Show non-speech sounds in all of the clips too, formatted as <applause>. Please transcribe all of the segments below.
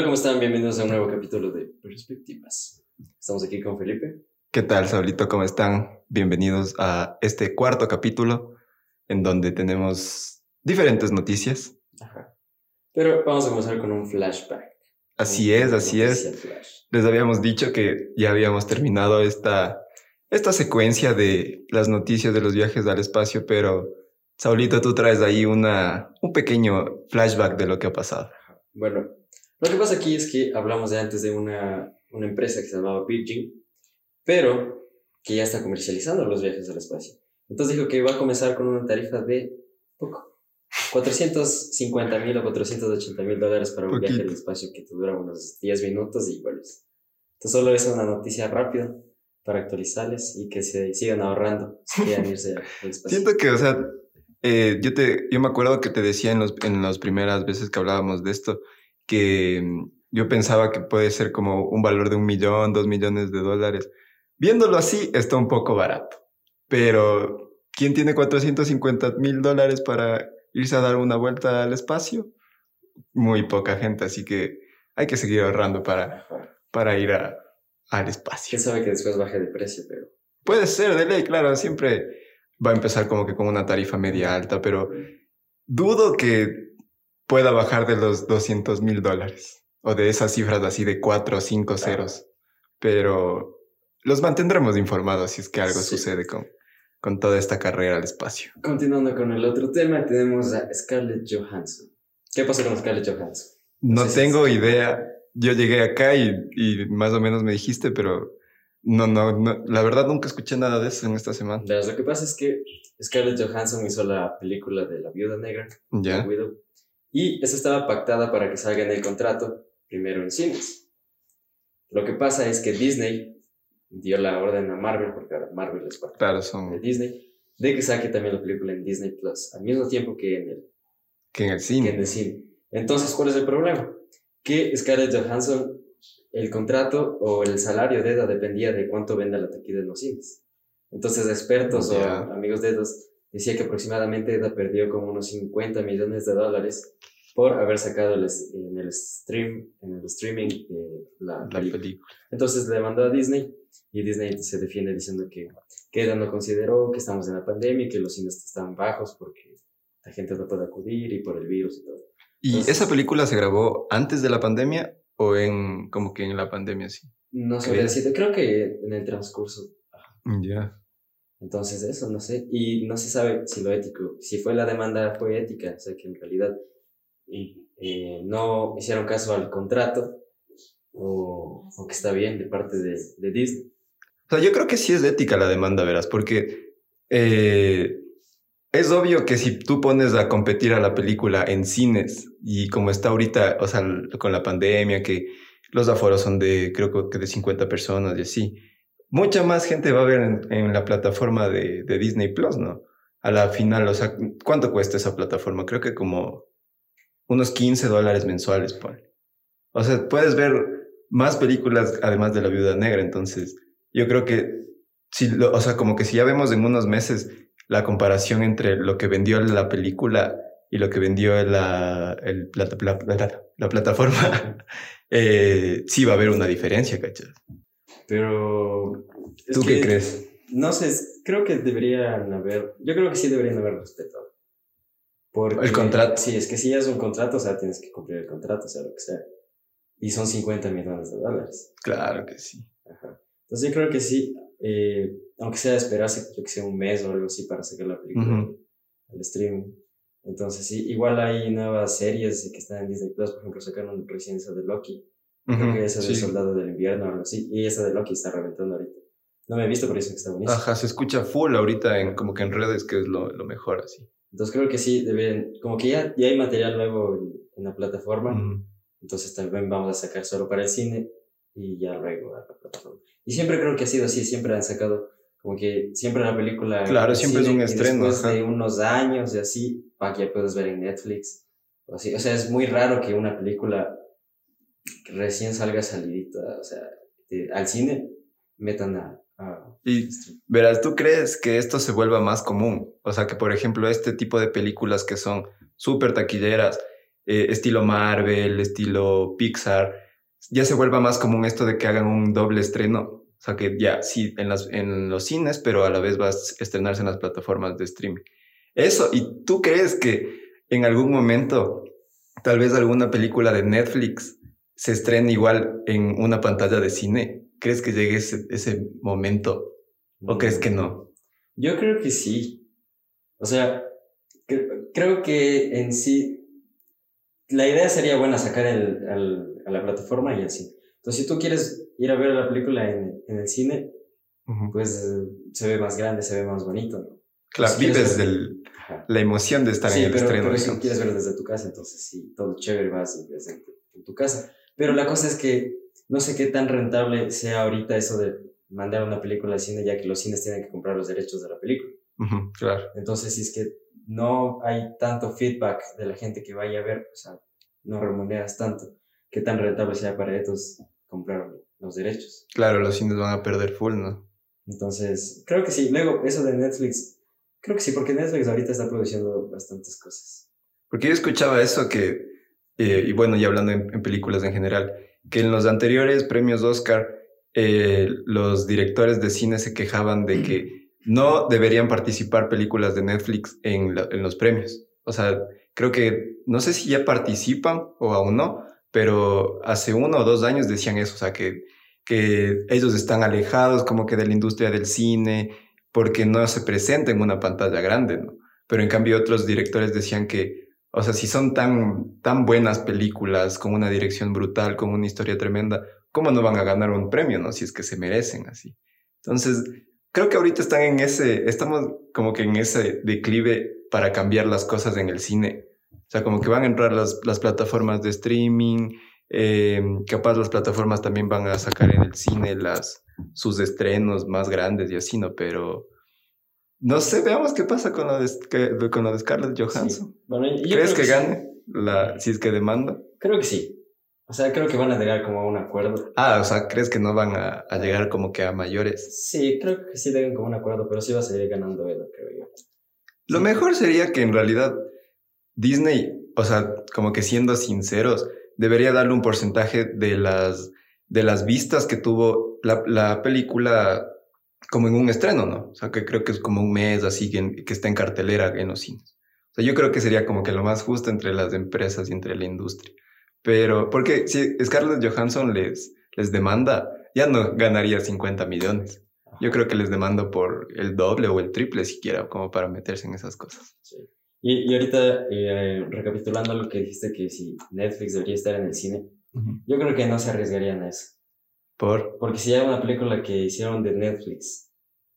Hola, ¿cómo están? Bienvenidos a un nuevo capítulo de Perspectivas. Estamos aquí con Felipe. ¿Qué tal, Saulito? ¿Cómo están? Bienvenidos a este cuarto capítulo en donde tenemos diferentes noticias. Ajá. Pero vamos a comenzar con un flashback. Así es, así es. flash. Les habíamos dicho que ya habíamos terminado esta, esta secuencia de las noticias de los viajes al espacio, pero Saulito, tú traes ahí una, un pequeño flashback de lo que ha pasado. Bueno, lo que pasa aquí es que hablamos de antes de una, una empresa que se llamaba Virgin, pero que ya está comercializando los viajes al espacio. Entonces dijo que iba a comenzar con una tarifa de poco. 450 mil o 480 mil dólares para un viaje Poquito. al espacio que te dura unos 10 minutos y vuelves. Entonces solo es una noticia rápida para actualizarles y que se sigan ahorrando si quieren irse al <laughs> espacio. Siento que, o sea, eh, yo, te, yo me acuerdo que te decía en, los, en las primeras veces que hablábamos de esto, que mm, yo pensaba que puede ser como un valor de un millón, dos millones de dólares. Viéndolo así, está un poco barato. Pero, ¿quién tiene 450 mil dólares para irse a dar una vuelta al espacio? Muy poca gente, así que hay que seguir ahorrando para, para ir a- al espacio. Quién sabe que después baje de precio, pero Puede ser, de ley, claro, siempre va a empezar como que con una tarifa media alta, pero dudo que pueda bajar de los 200 mil dólares o de esas cifras así de 4 o 5 ceros, pero los mantendremos informados si es que algo Sí. sucede con, con toda esta carrera al espacio. Continuando con el otro tema, tenemos a Scarlett Johansson. ¿Qué pasó con Scarlett Johansson? No Sí, tengo sí. idea, yo llegué acá y, y más o menos me dijiste, pero no, no, no, la verdad nunca escuché nada de eso en esta semana. Lo que pasa es que Scarlett Johansson hizo la película de La Viuda Negra, Ya, Widow, y esa estaba pactada para que salga en el contrato primero en cines. Lo que pasa es que Disney dio la orden a Marvel, porque ahora Marvel es parte claro, de son Disney, de que saque también la película en Disney Plus, al mismo tiempo que en el que en el que cine. en el cine. Entonces, ¿cuál es el problema? Que Scarlett Johansson, el contrato o el salario de EDA dependía de cuánto venda la taquilla en los cines. Entonces, expertos o amigos de EDAs decía que aproximadamente EDA perdió como unos 50 millones de dólares por haber sacado el en el stream, en el streaming eh, la, La película. película. Entonces le mandó a Disney y Disney se defiende diciendo que, que EDA no consideró que estamos en la pandemia y que los cines están bajos porque la gente no puede acudir y por el virus y todo. ¿Y Entonces- esa película se grabó antes de la pandemia o en como que en la pandemia sí? No sabría decirte, creo que en el transcurso. Ya. Entonces, eso, no sé. Y no se sabe si lo ético, si fue la demanda fue ética, o sea que en realidad eh, no hicieron caso al contrato o, o que está bien de parte de, de Disney. O sea, yo creo que sí es ética la demanda, verás, porque eh, es obvio que si tú pones a competir a la película en cines y como está ahorita, o sea, con la pandemia, que los aforos son de, creo que de 50 personas y así, mucha más gente va a ver en, la plataforma de, Disney Plus, ¿no? A la final, o sea, ¿cuánto cuesta esa plataforma? Creo que como unos 15 dólares mensuales, pon. O sea, puedes ver más películas además de La Viuda Negra, entonces yo creo que, si lo- o sea, como que si ya vemos en unos meses la comparación entre lo que vendió la película y lo que vendió la, la, la- la- la plataforma, <laughs> eh, sí va a haber una diferencia, ¿cachai? Pero. ¿Tú qué que, crees? No sé, creo que deberían haber. Yo creo que sí deberían haber respetado. Porque, El contrato. Sí, es que si ya es un contrato, o sea, tienes que cumplir el contrato, o sea, lo que sea. Y son 50 millones de dólares. Claro que sí. Ajá. Entonces yo creo que sí, eh, aunque sea esperarse, yo que sé, un mes o algo así para sacar la película al streaming. Entonces sí, igual hay nuevas series que están en Disney Plus, por ejemplo, sacaron recién esa de Loki. Creo que esa del sí. Soldado del Invierno o algo así. Y esa de Loki está reventando ahorita. No me he visto, pero dicen que está buenísimo. Ajá, se escucha full ahorita en como que en redes, que es lo, lo mejor así. Entonces creo que sí, deben, como que ya, ya hay material nuevo en, en la plataforma. Entonces también vamos a sacar solo para el cine y ya luego a la plataforma. Y siempre creo que ha sido así, siempre han sacado como que siempre la película... Claro, siempre es un estreno, Después ajá. de unos años y así, para que ya puedas ver en Netflix. O, así. o sea, es muy raro que una película recién salga salidita, o sea, de- al cine, metan a... a- Y verás, ¿tú crees que esto se vuelva más común? O sea, que por ejemplo este tipo de películas que son súper taquilleras eh, estilo Marvel, estilo Pixar, ya se vuelva más común esto de que hagan un doble estreno. O sea, que ya sí, en, las, en los cines, pero a la vez va a estrenarse en las plataformas de streaming. Eso, ¿y tú crees que en algún momento tal vez alguna película de Netflix se estrene igual en una pantalla de cine? ¿Crees que llegue ese, ese momento? ¿O crees que no? Yo creo que sí. O sea, creo que en sí la idea sería buena sacar el, a la plataforma y así. Entonces, si tú quieres ir a ver la película en, en el cine, pues se ve más grande, se ve más bonito. ¿no? Claro, vives del, la emoción de estar en el pero, estreno. Pero si quieres ver desde tu casa, entonces sí, todo chévere vas ves en, tu casa. Pero la cosa es que no sé qué tan rentable sea ahorita eso de mandar una película al cine, ya que los cines tienen que comprar los derechos de la película. claro. Entonces, si es que no hay tanto feedback de la gente que vaya a ver, o sea, no remuneras tanto, qué tan rentable sea para ellos comprar los derechos. Claro, los cines van a perder full, ¿no? Entonces, creo que sí. Luego, eso de Netflix, creo que sí, porque Netflix ahorita está produciendo bastantes cosas. Porque yo escuchaba eso que, eh, y bueno, ya hablando en, películas en general, que en los anteriores premios Oscar, eh, los directores de cine se quejaban de que no deberían participar películas de Netflix en, los premios. O sea, creo que, no sé si ya participan o aún no, pero hace uno o dos años decían eso, o sea, que, que ellos están alejados como que de la industria del cine porque no se presenta en una pantalla grande, ¿no? Pero en cambio otros directores decían que, o sea, si son tan, tan buenas películas, con una dirección brutal, con una historia tremenda, ¿cómo no van a ganar un premio, no? Si es que se merecen así. Entonces, creo que ahorita están en ese, estamos como que en ese declive para cambiar las cosas en el cine. O sea, como que van a entrar las, las plataformas de streaming, eh, capaz las plataformas también van a sacar en el cine las, sus estrenos más grandes y así, ¿no? Pero no sé, veamos qué pasa con lo de, con lo de Scarlett Johansson. ¿Crees que, gane la, si es que demanda? Creo que sí. O sea, creo que van a llegar como a un acuerdo. Ah, o sea, ¿crees que no van a, a llegar como que a mayores? Sí, creo que sí lleguen como un acuerdo, pero sí va a seguir ganando Edo, creo yo. Lo mejor sería que en realidad Disney, o sea, como que siendo sinceros, debería darle un porcentaje de las, de las vistas que tuvo la, la película como en un estreno, ¿no? O sea, que creo que es como un mes así que, que está en cartelera en los cines. O sea, yo creo que sería como que lo más justo entre las empresas y entre la industria. Pero, porque si Scarlett Johansson les, les demanda, ya no ganaría 50 millones. Yo creo que les demando por el doble o el triple siquiera, como para meterse en esas cosas. Sí. Y, y ahorita, eh, recapitulando lo que dijiste, que si Netflix debería estar en el cine, yo creo que no se arriesgarían a eso. ¿Por? Porque si hay una película que hicieron de Netflix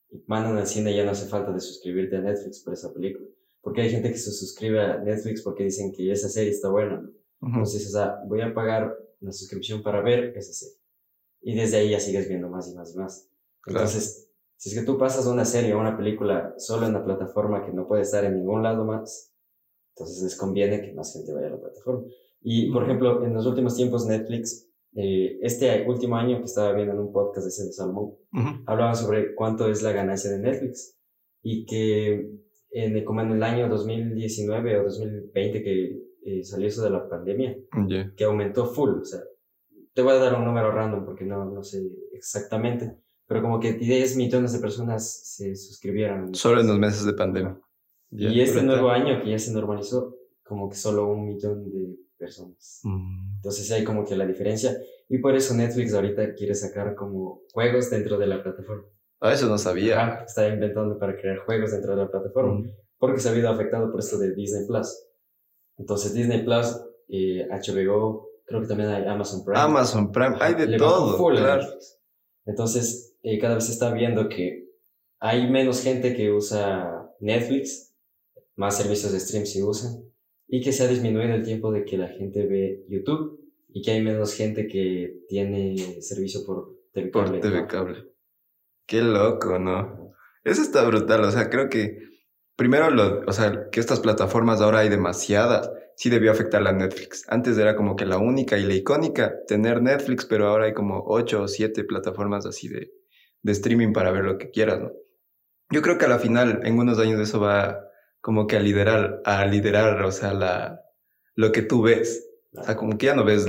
y mandan al cine, ya no hace falta de suscribirte a Netflix por esa película. Porque hay gente que se suscribe a Netflix porque dicen que esa serie está buena. Entonces, o sea, voy a pagar una suscripción para ver esa serie. Y desde ahí ya sigues viendo más y más y más. Entonces, si es que tú pasas una serie o una película solo en la plataforma que no puede estar en ningún lado más, entonces les conviene que más gente vaya a la plataforma. Y, por ejemplo, en los últimos tiempos Netflix, eh, este último año que estaba viendo en un podcast de ese de Salomón, hablaba sobre cuánto es la ganancia de Netflix. Y que en, como en el año 2019 o 2020 que eh, salió eso de la pandemia, que aumentó full. O sea, te voy a dar un número random porque no, no sé exactamente, pero como que 10 millones de personas se suscribieron. Solo en los meses de pandemia. y este nuevo año que ya se normalizó, como que solo un millón de personas. Mm. Entonces hay como que la diferencia. Y por eso Netflix ahorita quiere sacar como juegos dentro de la plataforma. Ah, eso no sabía. está inventando para crear juegos dentro de la plataforma. Mm. Porque se ha habido afectado por esto de Disney Plus. Entonces Disney Plus, eh, HBO, creo que también hay Amazon Prime. Amazon Prime, hay de todo. Claro. Entonces, eh, cada vez se está viendo que hay menos gente que usa Netflix, más servicios de stream se usan, y que se ha disminuido el tiempo de que la gente ve YouTube y que hay menos gente que tiene servicio por TV cable. Por TV cable. Qué loco, ¿no? Eso está brutal, o sea, creo que primero, lo, o sea, que estas plataformas ahora hay demasiadas, sí debió afectar la Netflix. Antes era como que la única y la icónica tener Netflix, pero ahora hay como ocho o siete plataformas así de, de streaming para ver lo que quieras, ¿no? Yo creo que a la final, en unos años eso va como que a liderar, a liderar, o sea, la, lo que tú ves. O sea, como que ya no ves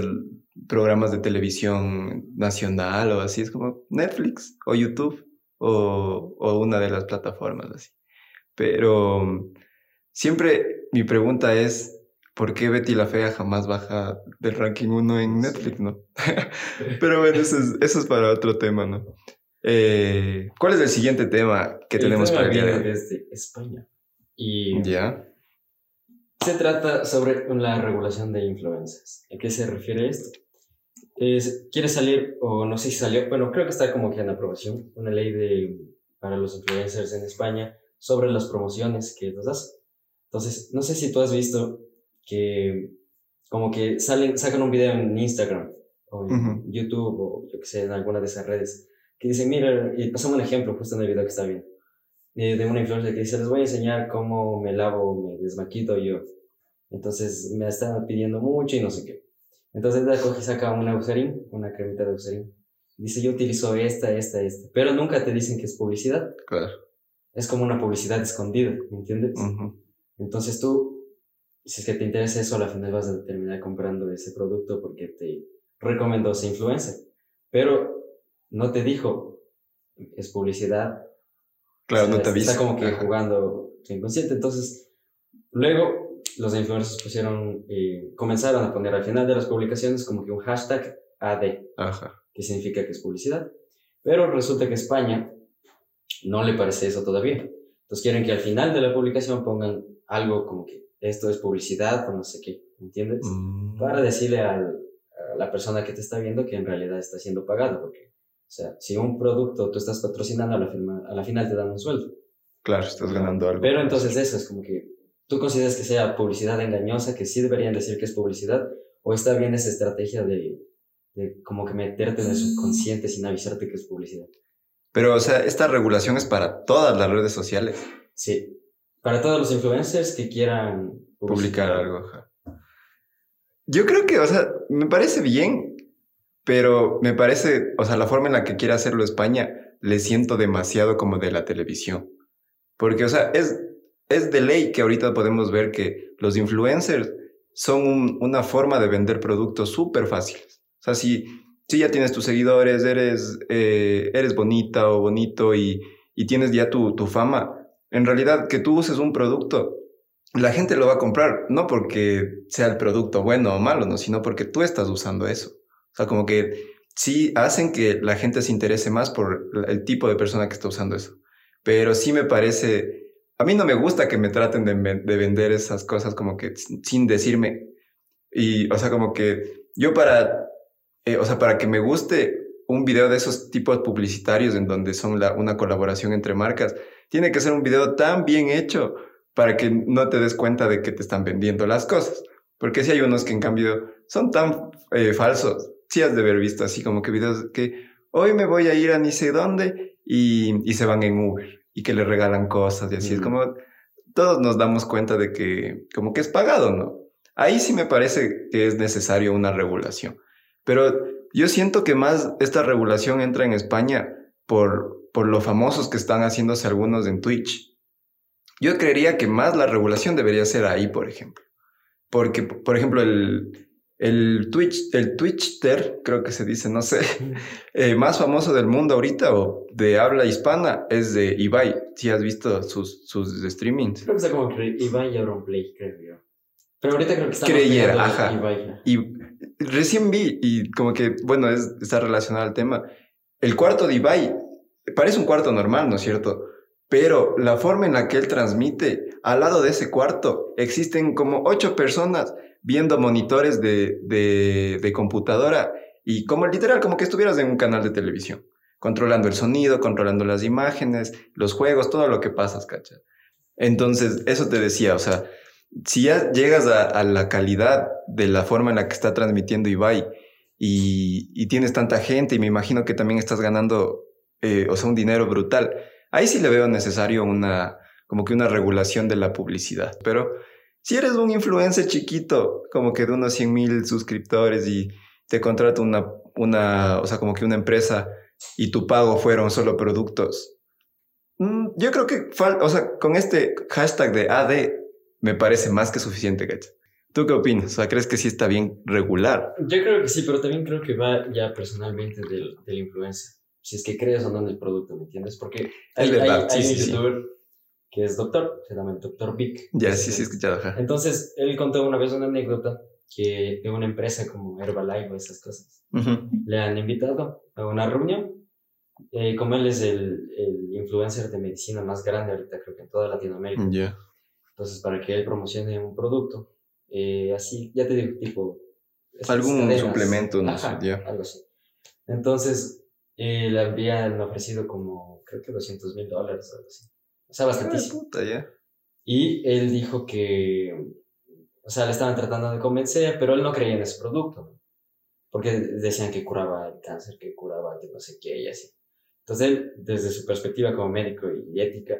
programas de televisión nacional o así, es como Netflix o YouTube o, o una de las plataformas así. Pero siempre mi pregunta es, ¿por qué Betty la Fea jamás baja del ranking 1 en Netflix, no? <laughs> Pero bueno, eso es, eso es para otro tema, ¿no? Eh, ¿Cuál es el siguiente tema que tenemos para el día de hoy? desde España. Y Ya. se trata sobre la regulación de influencers. ¿A qué se refiere esto? Es, quiere salir, o no sé si salió, bueno, creo que está como que en aprobación, una ley de, para los influencers en España sobre las promociones que nos das. Entonces, no sé si tú has visto que como que salen, sacan un video en Instagram o en Ujú. YouTube o yo que sé, en alguna de esas redes, que dicen, mira, y pasamos un ejemplo justo en el video que está bien, de, de una influencer que dice, les voy a enseñar cómo me lavo, me desmaquito yo. Entonces me están pidiendo mucho y no sé qué. Entonces ella coge y saca una Eucerin, una cremita de Eucerin. Dice, yo utilizo esta, esta, esta. Pero nunca te dicen que es publicidad. Claro. Es como una publicidad escondida, ¿me entiendes? Entonces tú, si es que te interesa eso, al final vas a terminar comprando ese producto porque te recomendó ese influencer. Pero no te dijo, es publicidad. Claro, no te avisa. Está como que Ajá. jugando inconsciente. Entonces, luego los influencers pusieron, eh, comenzaron a poner al final de las publicaciones como que un hashtag AD, Ajá. que significa que es publicidad. Pero resulta que España no le parece eso todavía. Entonces quieren que al final de la publicación pongan algo como que esto es publicidad o no sé qué, ¿entiendes? Mm. Para decirle al- a la persona que te está viendo que en realidad está siendo pagado, porque, sea, si un producto tú estás patrocinando, a la, firma- a la final te dan un sueldo. Claro, estás ganando algo. Pero entonces eso es como que tú consideras que sea publicidad engañosa, que sí deberían decir que es publicidad, o está bien esa estrategia de, de como que meterte en el subconsciente sin avisarte que es publicidad. Pero, o sea, esta regulación es para todas las redes sociales. Sí. Para todos los influencers que quieran Publicar algo. ajá. Yo creo que, o sea, me parece bien, pero me parece, o sea, la forma en la que quiere hacerlo España, le siento demasiado como de la televisión. Porque, o sea, es, es de ley que ahorita podemos ver que los influencers son un- una forma de vender productos súper fáciles. O sea, si, si ya tienes tus seguidores, eres, eh, eres bonita o bonito y, y tienes ya tu, tu fama, en realidad que tú uses un producto, la gente lo va a comprar, no porque sea el producto bueno o malo, no, sino porque tú estás usando eso. O sea, como que sí hacen que la gente se interese más por el tipo de persona que está usando eso. Pero sí me parece, a mí no me gusta que me traten de, de vender esas cosas como que sin decirme. Y, o sea, como que yo para, eh, o sea, para que me guste un video de esos tipos publicitarios en donde son la- una colaboración entre marcas, tiene que ser un video tan bien hecho para que no te des cuenta de que te están vendiendo las cosas. Porque si hay unos que en cambio son tan eh, falsos. Sí has de haber visto así como que videos que hoy me voy a ir a ni sé dónde y, y se van en Uber y que le regalan cosas y así. Es como todos nos damos cuenta de que como que es pagado, ¿no? Ahí sí me parece que es necesario una regulación. Pero yo siento que más esta regulación entra en España por, por lo famosos que están haciéndose algunos en Twitch. Yo creería que más la regulación debería ser ahí, por ejemplo. Porque, por ejemplo, el, el Twitch, el Twitchter, creo que se dice, no sé, <laughs> eh, más famoso del mundo ahorita o de habla hispana es de Ibai. Si has visto sus, sus streamings. Creo que está como que Ibai y Auronplay, creo yo. Pero ahorita creo que está Creyera, ajá. Ibai. Y recién vi, y como que, bueno, es, está relacionado al tema, el cuarto de Ibai parece un cuarto normal, ¿no es cierto? Pero la forma en la que él transmite, al lado de ese cuarto, existen como ocho personas viendo monitores de, de, computadora y como literal, como que estuvieras en un canal de televisión, controlando el sonido, controlando las imágenes, los juegos, todo lo que pasas, ¿cacha? Entonces, eso te decía, o sea, si ya llegas a, la calidad de la forma en la que está transmitiendo Ibai y, y tienes tanta gente y me imagino que también estás ganando, eh, o sea, un dinero brutal, ahí sí le veo necesario una, como que una regulación de la publicidad. Pero si eres un influencer chiquito, como que de unos 100 mil suscriptores y te contrata una, una, o sea, como que una empresa y tu pago fueron solo productos, mm, yo creo que, o sea, con este hashtag de AD me parece más que suficiente, ¿cachai? ¿Tú qué opinas? O sea, ¿crees que sí está bien regular? Yo creo que sí, pero también creo que va ya personalmente del, del influencer. Si es que crees o no en el producto, ¿me entiendes? Porque hay, Es verdad, hay- sí, hay sí, un sí. youtuber que es doctor, se llama el doctor Vic. Ya, sí, sí, he escuchado. ajá. Entonces, él contó una vez una anécdota que de una empresa como Herbalife o esas cosas. Ujú. Le han invitado a una reunión. Eh, como él es el, el influencer de medicina más grande ahorita, creo que en toda Latinoamérica. Ya. Entonces, para que él promocione un producto, eh, así, ya te digo, tipo... Algún suplemento, no Ajá, sé, ya. Algo así. Entonces, eh, le habían ofrecido como, creo que 200 mil dólares o algo así. O sea, bastantísimo. puta. Y él dijo que, o sea, le estaban tratando de convencer, pero él no creía en ese producto. Porque decían que curaba el cáncer, que curaba que no sé qué y así. Entonces él, desde su perspectiva como médico y ética,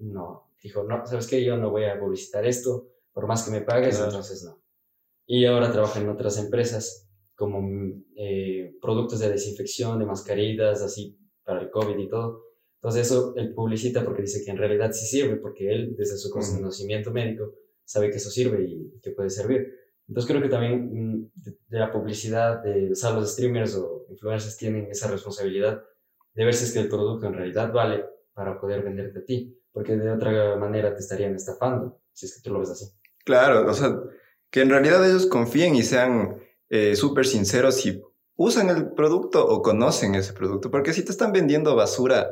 no, dijo, no, ¿sabes qué? Yo no voy a publicitar esto, por más que me pagues, Claro. entonces no. Y ahora trabaja en otras empresas como eh, productos de desinfección, de mascarillas, así, para el COVID y todo. Entonces eso él publicita porque dice que en realidad sí sirve, porque él desde su conocimiento médico sabe que eso sirve y que puede servir. Entonces creo que también mm, de, de la publicidad, de o sea, los streamers o influencers tienen esa responsabilidad de ver si es que el producto en realidad vale para poder venderte a ti, porque de otra manera te estarían estafando, si es que tú lo ves así. Claro, o sea, que en realidad ellos confíen y sean eh, súper sinceros y usan el producto o conocen ese producto. Porque si te están vendiendo basura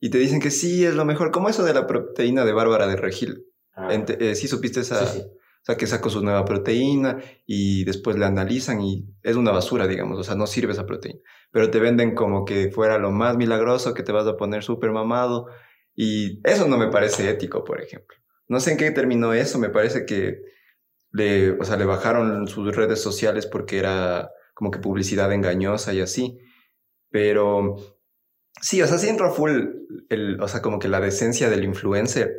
y te dicen que sí es lo mejor, como eso de la proteína de Bárbara de Regil. Ah, Ente- eh, sí supiste esa, sí, sí. O sea, que sacó su nueva proteína y después la analizan y es una basura, digamos, o sea, no sirve esa proteína. Pero te venden como que fuera lo más milagroso, que te vas a poner súper mamado. Y eso no me parece ético, por ejemplo. No sé en qué terminó eso, me parece que le, o sea, le bajaron sus redes sociales porque era como que publicidad engañosa y así. Pero sí, o sea, sí entró full, el, o sea, como que la decencia del influencer,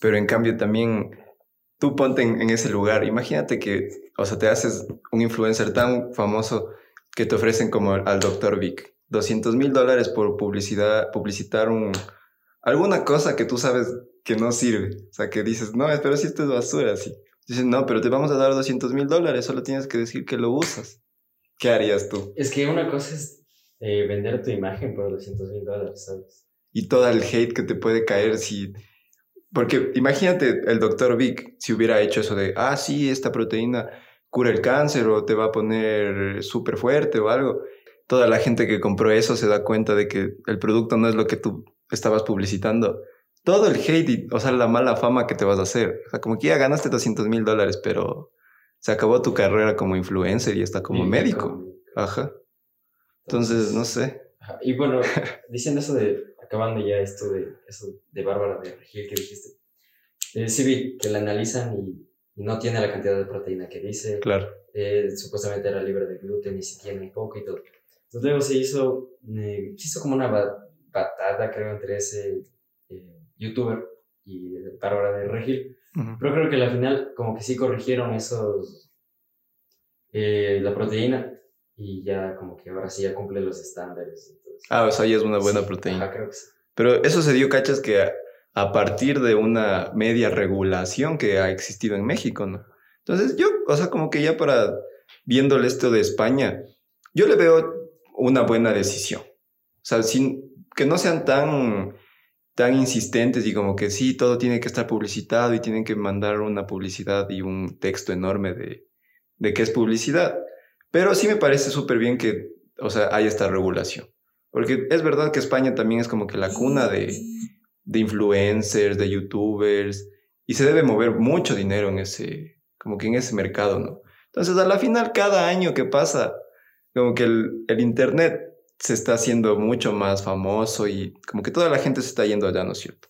pero en cambio también tú ponte en, en ese lugar. Imagínate que, o sea, te haces un influencer tan famoso que te ofrecen como al Dr. Vic 200 mil dólares por publicidad, publicitar un, alguna cosa que tú sabes que no sirve. O sea, que dices, no, pero si esto es basura, sí. Dicen, no, pero te vamos a dar 200 mil dólares, solo tienes que decir que lo usas. ¿Qué harías tú? Es que una cosa es eh, vender tu imagen por 200 mil dólares, ¿sabes? Y todo el hate que te puede caer si... Porque imagínate el doctor Vic si hubiera hecho eso de, ah, sí, esta proteína cura el cáncer o te va a poner súper fuerte o algo. Toda la gente que compró eso se da cuenta de que el producto no es lo que tú estabas publicitando. Todo el hate, y, o sea, la mala fama que te vas a hacer. O sea, como que ya ganaste 200 mil dólares, pero se acabó tu carrera como influencer y hasta como médico. Ajá. Entonces, no sé. Y bueno, diciendo eso de, acabando ya esto de, eso de Bárbara de Regil que dijiste, eh, sí vi que la analizan y, y no tiene la cantidad de proteína que dice, Claro. eh, supuestamente era libre de gluten y si tiene poco y todo. Entonces luego se hizo, eh, se hizo como una ba- batalla, creo, entre ese eh, youtuber y Bárbara de Regil, Ujú. pero creo que al final como que sí corrigieron esos, eh, la proteína y ya como que ahora sí ya cumple los estándares. entonces- Ah, o sea, ya es una buena Sí, proteína. Ajá, creo que sí. Pero eso se dio, cachas, que a, a partir de una media regulación que ha existido en México, ¿no? Entonces yo, o sea, como que ya para viéndole esto de España, yo le veo una buena decisión. O sea, sin, que no sean tan, tan insistentes y como que sí, todo tiene que estar publicitado y tienen que mandar una publicidad y un texto enorme de, de que es publicidad. Pero sí me parece súper bien que, o sea, haya esta regulación. Porque es verdad que España también es como que la cuna de, de influencers, de youtubers, y se debe mover mucho dinero en ese, como que en ese mercado, ¿no? Entonces, a la final, cada año que pasa, como que el, el internet se está haciendo mucho más famoso y como que toda la gente se está yendo allá, ¿no es cierto?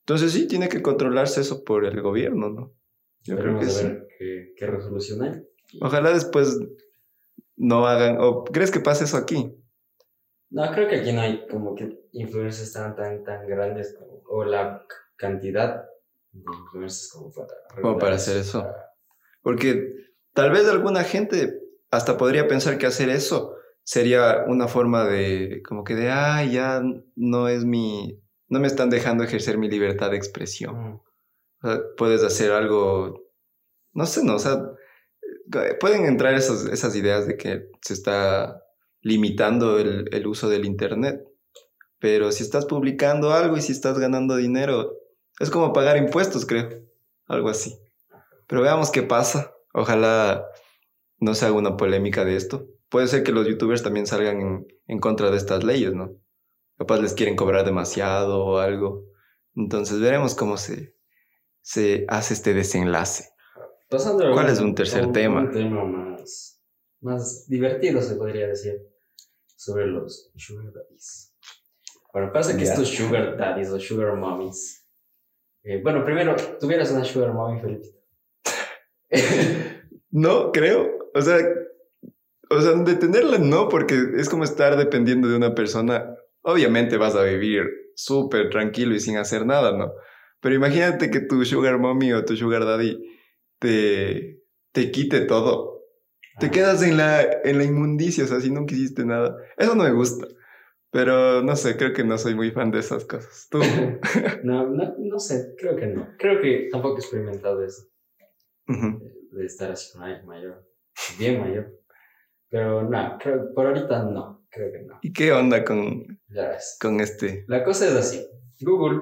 Entonces, sí, tiene que controlarse eso por el gobierno, ¿no? Yo creo que a sí. ver qué, qué resolución hay. Ojalá después no hagan, o ¿crees que pase eso aquí? No, creo que aquí no hay como que influencers tan, tan, tan grandes como- o la cantidad de influencers como para... Como para hacer eso. para- Porque tal vez alguna gente hasta podría pensar que hacer eso sería una forma de, como que de, ah, ya no es mi, no me están dejando ejercer mi libertad de expresión. Mm. O sea, puedes hacer algo, no sé, no, o sea, pueden entrar esas, ideas de que se está limitando el, uso del Internet. Pero si estás publicando algo y si estás ganando dinero, es como pagar impuestos, creo. Algo así. Pero veamos qué pasa. Ojalá no se haga una polémica de esto. Puede ser que los youtubers también salgan en, contra de estas leyes, ¿no? Capaz les quieren cobrar demasiado o algo. Entonces veremos cómo se hace este desenlace. Pasando ¿Cuál es un tercer tema? Un tema más, más divertido, se podría decir, sobre los sugar daddies. Bueno, pasa que Ya. estos sugar daddies o sugar mommies. eh, bueno, primero, tuvieras una sugar mommy, Felipe. <laughs> No, creo. O sea, o sea, detenerla no, porque es como estar dependiendo de una persona. Obviamente vas a vivir súper tranquilo y sin hacer nada, ¿no? Pero imagínate que tu sugar mommy o tu sugar daddy te, te quite todo. Te Ah. quedas en la, en la inmundicia, o sea, si nunca hiciste nada. Eso no me gusta. Pero no sé, creo que no soy muy fan de esas cosas. Tú. <laughs> no, no, no sé, creo que no. Creo que tampoco he experimentado eso, Ujú. de estar así mayor, bien mayor. Pero no, creo, por ahorita no, creo que no. ¿Y qué onda con, Ya con este? La cosa es así. Google,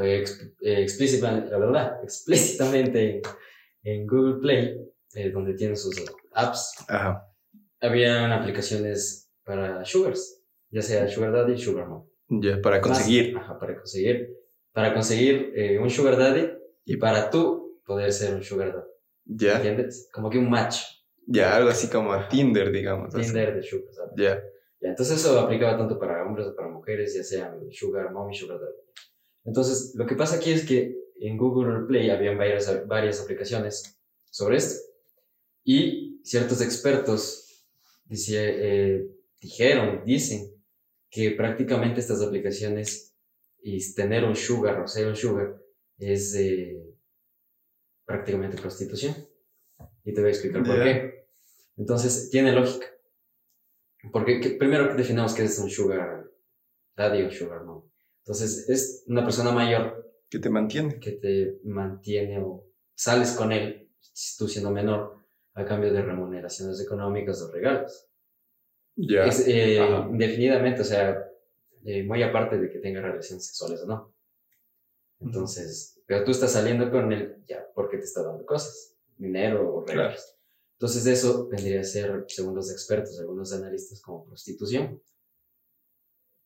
exp- eh, explícita- la verdad, explícitamente en, en Google Play, eh, donde tienen sus apps, Ajá. habían aplicaciones para sugars, ya sea Sugar Daddy Sugar Mom. Ya, para conseguir. Más- ajá, para conseguir. Para conseguir eh, un Sugar Daddy y para tú poder ser un Sugar Daddy. Ya. ¿Entiendes? Como que un match. Ya, algo así como a Tinder, digamos. así. Tinder de Sugar Daddy. Ya. Ya, entonces eso aplicaba tanto para hombres o para mujeres, ya sean Sugar Mom y Sugar Daddy. Entonces, lo que pasa aquí es que en Google Play habían varias, varias aplicaciones sobre esto. Y ciertos expertos dice, eh, dijeron, dicen, que prácticamente estas aplicaciones y tener un sugar o ser un sugar es eh, prácticamente prostitución. Y te voy a explicar por qué. Entonces, tiene lógica. Porque que- primero que definamos qué es un sugar daddy o sugar mom. Entonces, es una persona mayor Que te mantiene. que te mantiene o sales con él, tú siendo menor, a cambio de remuneraciones económicas o regalos. Ya. Es, eh, indefinidamente, o sea, eh, muy aparte de que tenga relaciones sexuales o no. Entonces, pero tú estás saliendo con él ya porque te está dando cosas, dinero o Claro. regalos. Entonces, eso vendría a ser, según los expertos, algunos analistas, como prostitución,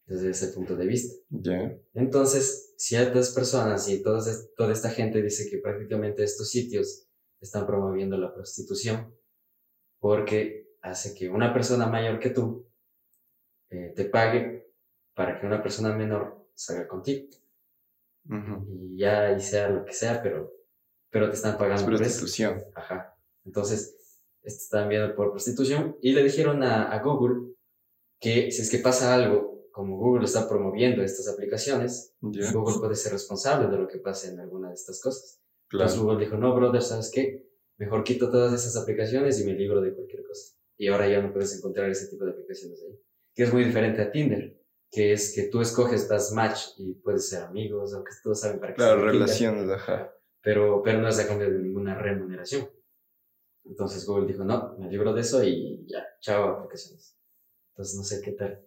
desde ese punto de vista. Ya. Entonces, ciertas personas y todas es- toda esta gente dice que prácticamente estos sitios están promoviendo la prostitución porque hace que una persona mayor que tú eh, te pague para que una persona menor salga contigo Ujú. y ya y sea lo que sea, pero, pero te están Es pagando por eso. prostitución. Ajá. Entonces, estaban viendo por prostitución y le dijeron a, a Google que si es que pasa algo, como Google está promoviendo estas aplicaciones, Ya. Google puede ser responsable de lo que pase en alguna de estas cosas. Entonces Claro. Google dijo, no, brother, ¿sabes qué? Mejor quito todas esas aplicaciones y me libro de cualquier cosa. Y ahora ya no puedes encontrar ese tipo de aplicaciones ahí. Que es muy diferente a Tinder, que es que tú escoges, das match y puedes ser amigos, aunque todos saben para qué Claro, Tinder. relaciones, ajá. Pero, pero no es a cambio de ninguna remuneración. Entonces Google dijo, no, me libro de eso y ya, chao aplicaciones. Entonces no sé qué tal.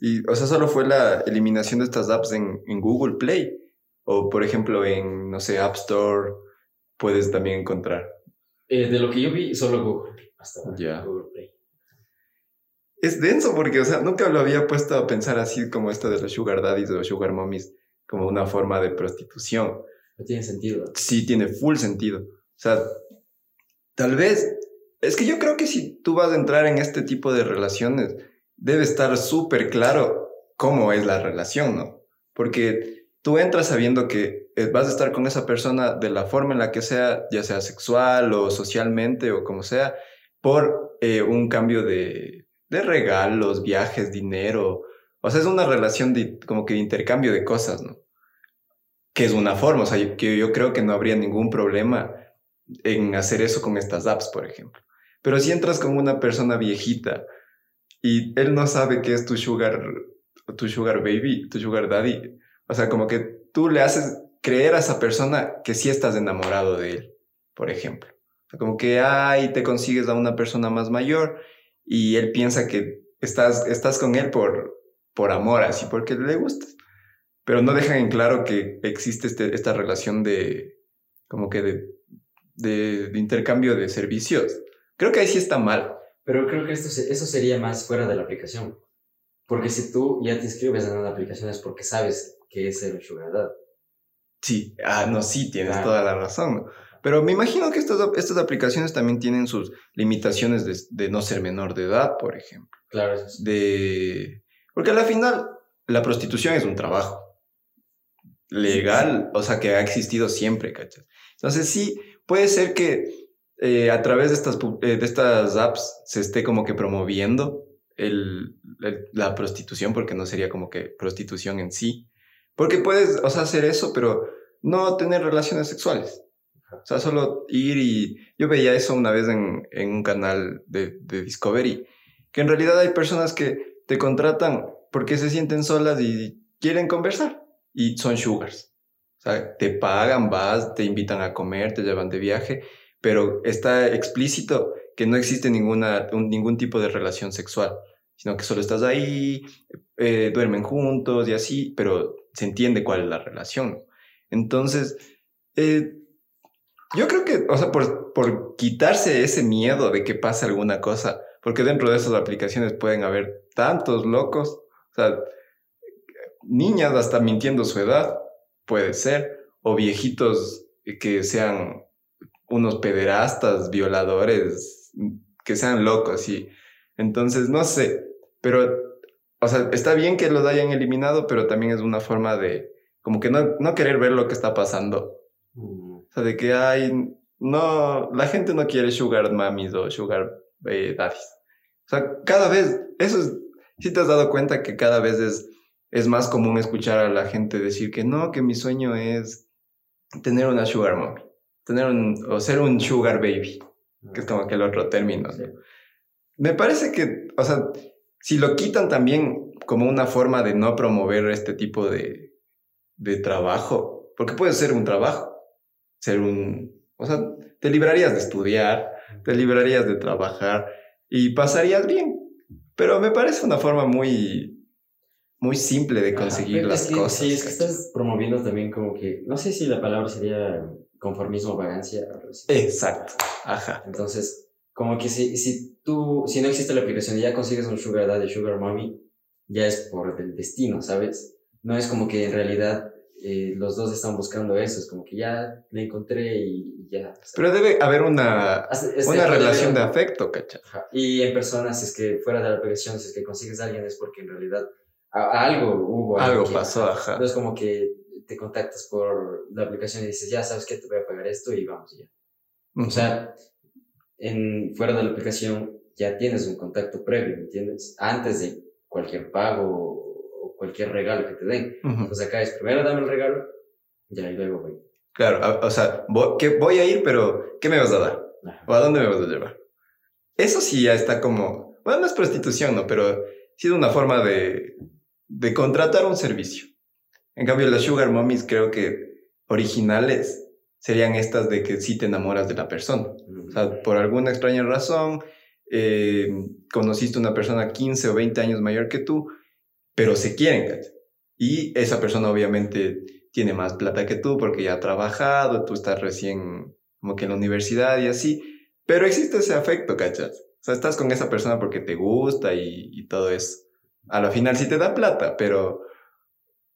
Y, o sea, solo fue la eliminación de estas apps en, en Google Play. O, por ejemplo, en, no sé, App Store, puedes también encontrar. Eh, de lo que yo vi, solo Google, hasta ahora, Ya. Google Play. Es denso porque, o sea, nunca lo había puesto a pensar así como esto de los sugar daddies o sugar mommies como una forma de prostitución. No tiene sentido. Sí tiene full sentido. O sea, tal vez, es que yo creo que si tú vas a entrar en este tipo de relaciones, debe estar súper claro cómo es la relación, ¿no? Porque tú entras sabiendo que eh, vas a estar con esa persona de la forma en la que sea, ya sea sexual o socialmente o como sea, por eh, un cambio de, de regalos, viajes, dinero. O sea, es una relación como que de intercambio de cosas, ¿no? Que es una forma, o sea, yo- yo creo que no habría ningún problema en hacer eso con estas apps, por ejemplo. Pero si entras con una persona viejita y él no sabe que es tu sugar, tu sugar baby, tu sugar daddy, o sea, como que tú le haces creer a esa persona que sí estás enamorado de él, por ejemplo. Como que, ay, te consigues a una persona más mayor y él piensa que estás, estás con él por, por amor, así porque le gustas. Pero no dejan en claro que existe este, esta relación de, como que de, de, de intercambio de servicios. Creo que ahí sí está mal. Pero creo que esto, eso sería más fuera de la aplicación. Porque si tú ya te inscribes en una aplicación es porque sabes que es el sugar. Sí, ah, no, sí, tienes toda la razón. Pero me imagino que estas, estas aplicaciones también tienen sus limitaciones de, de no ser menor de edad, por ejemplo. Claro, eso sí. De... Porque al final la prostitución es un trabajo legal, o sea, que ha existido siempre, ¿cachas? Entonces sí, puede ser que eh, a través de estas, eh, de estas apps se esté como que promoviendo el, la prostitución, porque no sería como que prostitución en sí. Porque puedes, o sea, hacer eso, pero no tener relaciones sexuales. O sea, solo ir y... Yo veía eso una vez en, en un canal de, de Discovery, que en realidad hay personas que te contratan porque se sienten solas y quieren conversar y son sugars. O sea, te pagan, vas, te invitan a comer, te llevan de viaje, pero está explícito que no existe ningún tipo de relación sexual, sino que solo estás ahí, eh, duermen juntos y así, pero se entiende cuál es la relación. Entonces, eh, yo creo que, o sea, por, por quitarse ese miedo de que pase alguna cosa, porque dentro de esas aplicaciones pueden haber tantos locos, o sea, niñas hasta mintiendo su edad, puede ser, o viejitos que sean unos pederastas, violadores, que sean locos, sí. Entonces, no sé, pero, o sea, está bien que los hayan eliminado, pero también es una forma de, como que no, no querer ver lo que está pasando. Mm. O sea, de que hay, no, la gente no quiere sugar mamis o sugar eh, daddies. O sea, cada vez, eso es, si te has dado cuenta que cada vez es, es más común escuchar a la gente decir que no, que mi sueño es tener una sugar mommy, tener un, o ser un sugar baby, que es como que el otro término. Me parece que, o sea, si lo quitan también como una forma de no promover este tipo de, de trabajo, porque puede ser un trabajo, ser un, o sea, te librarías de estudiar, te librarías de trabajar y pasarías bien. Pero me parece una forma muy, muy simple de conseguir las es que, cosas. Sí, es que estás promoviendo también como que, no sé si la palabra sería conformismo vagancia. algo. Exacto, ajá. Entonces, como que si, si tú, si no existe la aplicación y ya consigues un sugar daddy, sugar mommy, ya es por el destino, ¿sabes? No es como que en realidad eh, los dos están buscando eso, es como que ya le encontré y ya. Pero debe haber una, hace- es una relación de afecto, ¿cachai? Y en persona, si es que fuera de la aplicación, si es que consigues a alguien, es porque en realidad a- algo hubo. Algo que- pasó, ajá. No es como que te contactas por la aplicación y dices, ya sabes que te voy a pagar esto y vamos ya. O sea, en, fuera de la aplicación ya tienes un contacto previo, ¿me entiendes? Antes de cualquier pago o cualquier regalo que te den. Ujú. Entonces acá es primero dame el regalo, ya y luego voy. Claro, a- o sea, voy, que voy a ir, pero ¿qué me vas a dar? Ajá. ¿O a dónde me vas a llevar? Eso sí ya está como, bueno, no es prostitución, ¿no? Pero sí es una forma de, de contratar un servicio. En cambio, las sugar mommies creo que originales serían estas de que sí te enamoras de la persona. O sea, por alguna extraña razón, eh, conociste una persona 15 o 20 años mayor que tú, pero se quieren, ¿cachai? Y esa persona obviamente tiene más plata que tú porque ya ha trabajado, tú estás recién como que en la universidad y así, pero existe ese afecto, ¿cachas? O sea, estás con esa persona porque te gusta y, y todo eso. A la final sí te da plata, pero,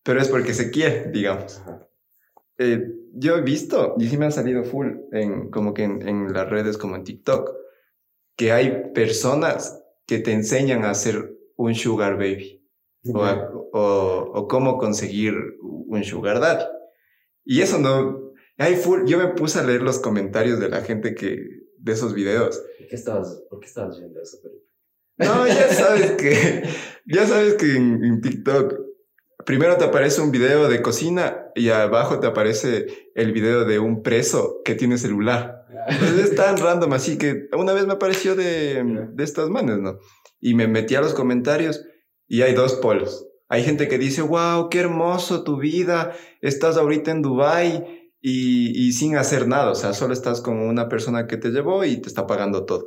pero es porque se quiere, digamos. Eh, yo he visto, y sí me han salido full, en, como que en, en las redes como en TikTok, que hay personas que te enseñan a ser un sugar baby o, a- o, o cómo conseguir un sugar daddy. Y eso no, hay full, yo me puse a leer los comentarios de la gente que, de esos videos. ¿Por qué estabas, ¿Por qué estabas viendo eso? No, ya <laughs> sabes que, ya sabes que en, en TikTok primero te aparece un video de cocina y abajo te aparece el video de un preso que tiene celular. Entonces es tan random así que una vez me apareció de, de estas manos, ¿no? Y me metí a los comentarios y hay dos polos. Hay gente que dice, wow, qué hermoso tu vida, estás ahorita en Dubai y, y sin hacer nada, o sea, solo estás con una persona que te llevó y te está pagando todo.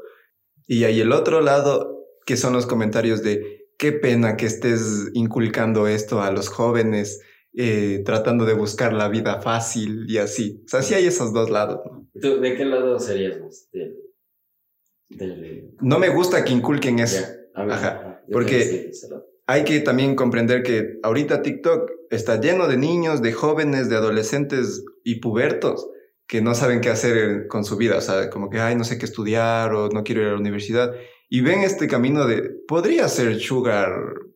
Y hay el otro lado, que son los comentarios de qué pena que estés inculcando esto a los jóvenes, eh, tratando de buscar la vida fácil y así. O sea, sí hay esos dos lados. ¿no? ¿Tú, ¿De qué lado serías vos? Del, No me gusta que inculquen eso. Ya, ver, Ajá, porque-. Hay que también comprender que ahorita TikTok está lleno de niños, de jóvenes, de adolescentes y pubertos que no saben qué hacer con su vida. O sea, como que, ay, no sé qué estudiar o no quiero ir a la universidad. Y ven este camino de, podría ser sugar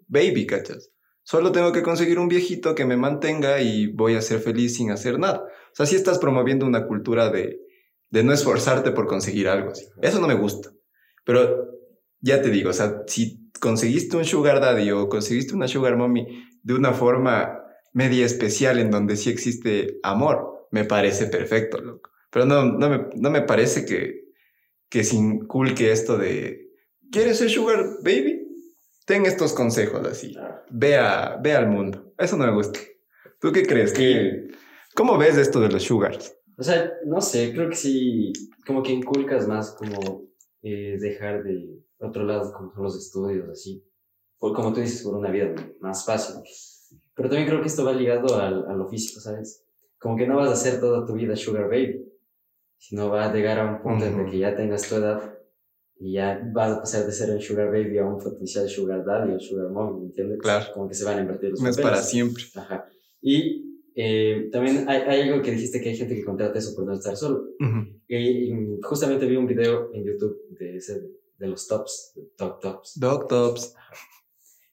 baby, ¿cachas? Solo tengo que conseguir un viejito que me mantenga y voy a ser feliz sin hacer nada. O sea, sí estás promoviendo una cultura de, de no esforzarte por conseguir algo así. Eso no me gusta. Pero ya te digo, o sea, si conseguiste un sugar daddy o conseguiste una sugar mommy de una forma media especial en donde sí existe amor, me parece perfecto, loco. Pero no, no, me, no me parece que, que se inculque esto de, ¿quieres ser sugar baby? Ten estos consejos así. Ve, a- ve al mundo. Eso no me gusta. ¿Tú qué crees? ¿Qué- ¿Cómo ves esto de los sugars? O sea, no sé, creo que sí, como que inculcas más como eh, dejar de otro lado, como son los estudios, así. Por, como tú dices, por una vida más fácil. Pero también creo que esto va ligado al, a lo físico, ¿sabes? Como que no vas a hacer toda tu vida sugar baby, sino va a llegar a un punto en el que ya tengas tu edad y ya vas a pasar de ser un sugar baby a un potencial sugar daddy o sugar mom, ¿me entiendes? Claro. Como que se van a invertir los No es papeles. para siempre. Ajá. Y eh, también hay, hay algo que dijiste que hay gente que contrata eso por no estar solo. Ujú. Y, y justamente vi un video en YouTube de, ese, de los tops, de top tops. Dog tops.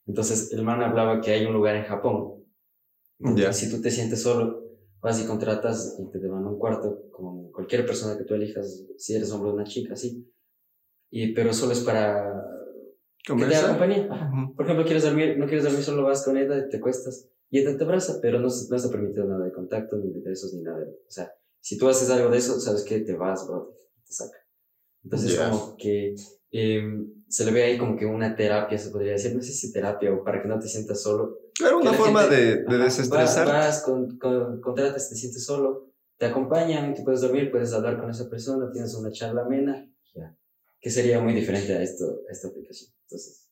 Entonces el man hablaba que hay un lugar en Japón. Ya. Si tú te sientes solo, vas y contratas y te a un cuarto con cualquier persona que tú elijas, si eres hombre o una chica, así. Y, pero solo es para que te ¿Conversa? compañía. Ajá. Ujú. Por ejemplo, quieres dormir, no quieres dormir solo, vas con ella, te cuestas y ella te abraza, pero no, no está permitido nada de contacto, ni de besos, ni nada. O sea, si tú haces algo de eso, sabes que te vas, bro, te saca. Entonces, Ya. como que eh, se le ve ahí como que una terapia, se podría decir, no sé si terapia o para que no te sientas solo. Claro, una forma gente- de, de desestresar. Vas, vas con, con- contratas, te sientes solo, te acompañan, tú puedes dormir, puedes hablar con esa persona, tienes una charla amena, ya. Que sería muy diferente a, esto, a esta aplicación. Entonces,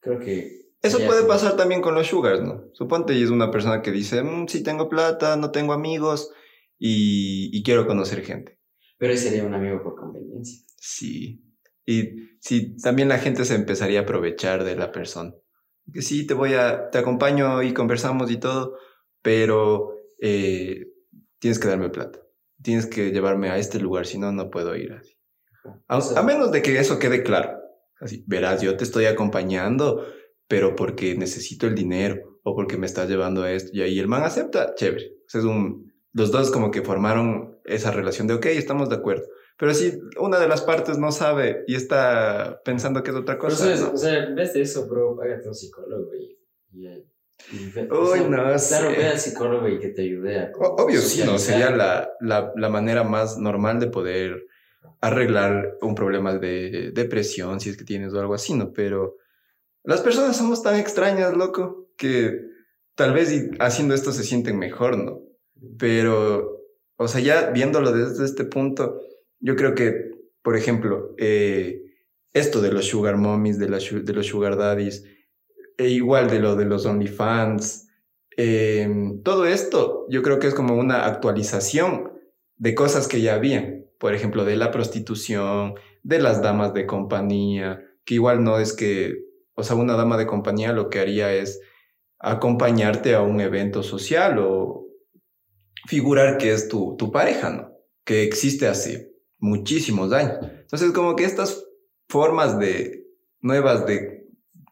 creo que... Eso puede como- pasar también con los sugars, ¿no? Suponte y es una persona que dice, "Mm, sí tengo plata, no tengo amigos y, y quiero conocer gente. Pero ese sería un amigo por conveniencia. Sí. Y sí, también la gente se empezaría a aprovechar de la persona. Que sí, te voy a, te acompaño y conversamos y todo, pero eh, tienes que darme plata. Tienes que llevarme a este lugar, si no, no puedo ir así. A, menos de que eso quede claro. Así, verás, yo te estoy acompañando, pero porque necesito el dinero o porque me estás llevando a esto. Y ahí el man acepta, chévere. O sea, es un, los dos como que formaron esa relación de, ok, estamos de acuerdo. Pero si una de las partes no sabe y está pensando que es otra Pero, cosa. O sea, en vez de eso, bro, págate un psicólogo y... y, y ve- o Uy, sea, no Claro, sé. ve al psicólogo y que te ayude a... Obvio, sí, ¿no? socializar. Sería la, la, la manera más normal de poder arreglar un problema de depresión, si es que tienes o algo así, ¿no? Pero las personas somos tan extrañas, loco, que tal vez haciendo esto se sienten mejor, ¿no? Pero, o sea, ya viéndolo desde este punto, yo creo que, por ejemplo, eh, esto de los sugar mommies, de, los sugar daddies, e igual de lo de los OnlyFans, eh, todo esto yo creo que es como una actualización de cosas que ya habían. Por ejemplo, de la prostitución, de las damas de compañía, que igual no es que, o sea, una dama de compañía lo que haría es acompañarte a un evento social o figurar que es tu, tu pareja, ¿no? Que existe hace muchísimos años. Entonces, como que estas formas de nuevas de,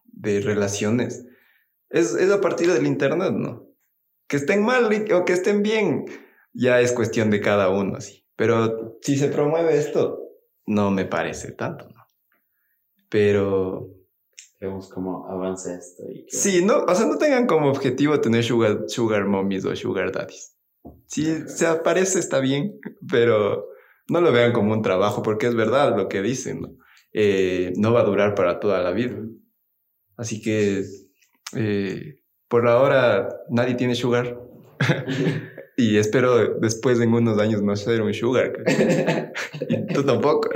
de relaciones es, es a partir del Internet, ¿no? Que estén mal o que estén bien, ya es cuestión de cada uno, así. Pero si se promueve esto, no me parece tanto, ¿no? Pero Vemos cómo avanza esto y que- sí, no, o sea, no tengan como objetivo tener sugar, sugar mommies o sugar daddies. Si se aparece, está bien, pero no lo vean como un trabajo, porque es verdad lo que dicen, ¿no? Eh, no va a durar para toda la vida. Así que, eh, por ahora, nadie tiene sugar. <laughs> Y espero después en unos años no ser un sugar. <laughs> y tú tampoco.